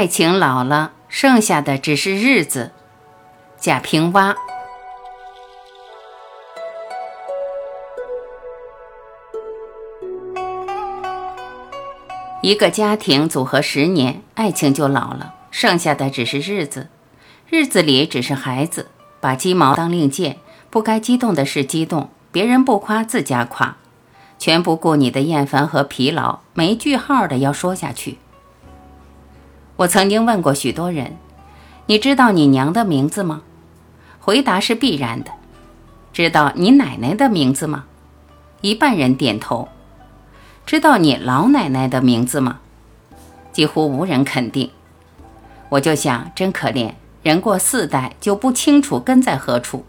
爱情老了，剩下的只是日子。贾平凹。一个家庭组合十年，爱情就老了，剩下的只是日子。日子里只是孩子，把鸡毛当令箭，不该激动的事激动，别人不夸自家夸，全不顾你的厌烦和疲劳，没句号的要说下去。我曾经问过许多人：“你知道你娘的名字吗？”回答是必然的。知道你奶奶的名字吗？一半人点头。知道你老奶奶的名字吗？几乎无人肯定。我就想，真可怜，人过四代就不清楚根在何处。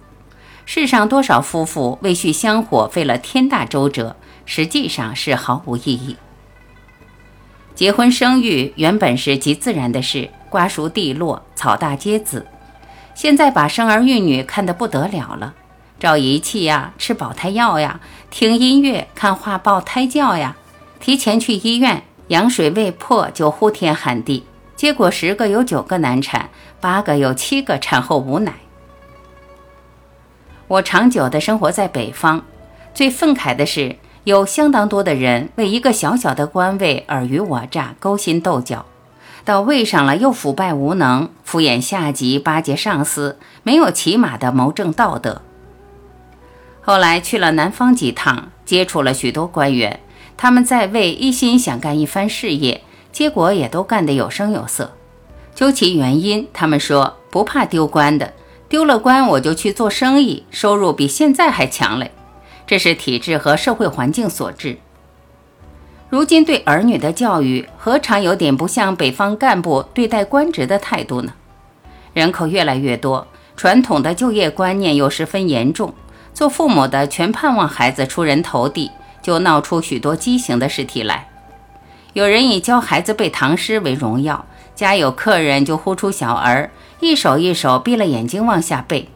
世上多少夫妇为续香火费了天大周折，实际上是毫无意义。结婚生育原本是极自然的事，瓜熟蒂落，草大皆子。现在把生儿育女看得不得了了，照仪器呀，吃保胎药呀，听音乐，看画报胎教呀。提前去医院，羊水未破就呼天喊地，结果十个有九个难产，八个有七个产后无奶。我长久的生活在北方，最愤慨的是，有相当多的人为一个小小的官位尔虞我诈、勾心斗角，到位上了又腐败无能、敷衍下级、巴结上司，没有起码的谋政道德。后来去了南方几趟，接触了许多官员。他们在位，一心想干一番事业，结果也都干得有声有色。究其原因，他们说不怕丢官的，丢了官我就去做生意，收入比现在还强嘞。这是体制和社会环境所致。如今对儿女的教育，何尝有点不像北方干部对待官职的态度呢？人口越来越多，传统的就业观念又十分严重，做父母的全盼望孩子出人头地。就闹出许多畸形的事体来。有人以教孩子背唐诗为荣耀，家有客人就呼出小儿，一首一首闭了眼睛往下背。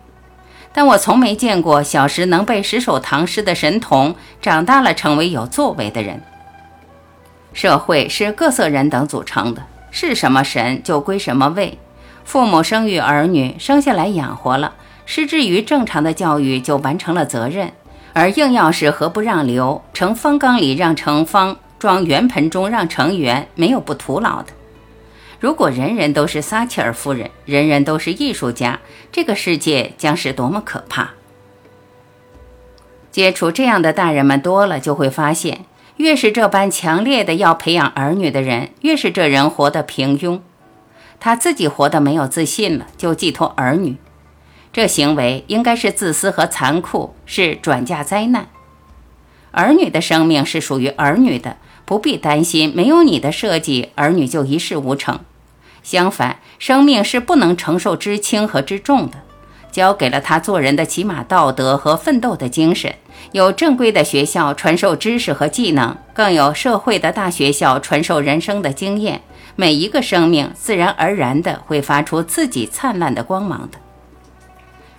但我从没见过小时能背十首唐诗的神童，长大了成为有作为的人。社会是各色人等组成的，是什么神就归什么位。父母生育儿女，生下来养活了，失之于正常的教育，就完成了责任。而硬要是何不让留，盛方缸里让盛方，装圆盆中让盛圆，没有不徒劳的。如果人人都是撒切尔夫人，人人都是艺术家，这个世界将是多么可怕！接触这样的大人们多了，就会发现，越是这般强烈的要培养儿女的人，越是这人活得平庸。他自己活得没有自信了，就寄托儿女。这行为应该是自私和残酷，是转嫁灾难。儿女的生命是属于儿女的，不必担心没有你的设计，儿女就一事无成。相反，生命是不能承受之轻和之重的。教给了他做人的起码道德和奋斗的精神，有正规的学校传授知识和技能，更有社会的大学校传授人生的经验。每一个生命自然而然的会发出自己灿烂的光芒的。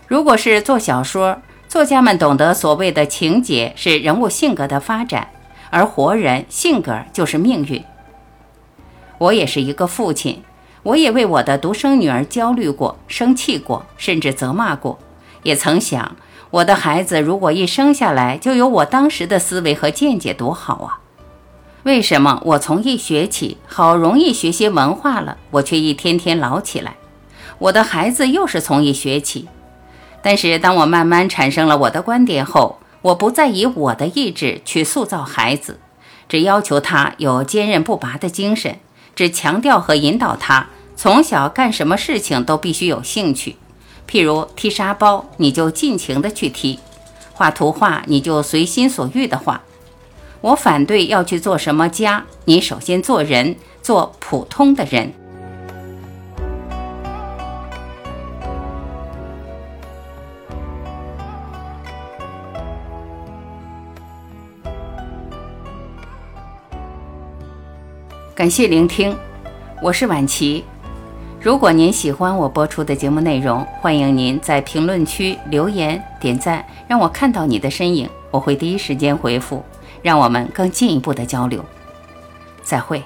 如果是做小说，作家们懂得所谓的情节是人物性格的发展，而活人性格就是命运。我也是一个父亲，我也为我的独生女儿焦虑过、生气过，甚至责骂过，也曾想，我的孩子如果一生下来就有我当时的思维和见解，多好啊！为什么我从一学起，好容易学些文化了，我却一天天老起来？我的孩子又是从一学起。但是，当我慢慢产生了我的观点后，我不再以我的意志去塑造孩子，只要求他有坚韧不拔的精神，只强调和引导他从小干什么事情都必须有兴趣。譬如踢沙包，你就尽情的去踢；画图画，你就随心所欲的画。我反对要去做什么家，你首先做人，做普通的人。感谢聆听，我是婉琪。如果您喜欢我播出的节目内容，欢迎您在评论区留言点赞，让我看到你的身影，我会第一时间回复，让我们更进一步的交流。再会。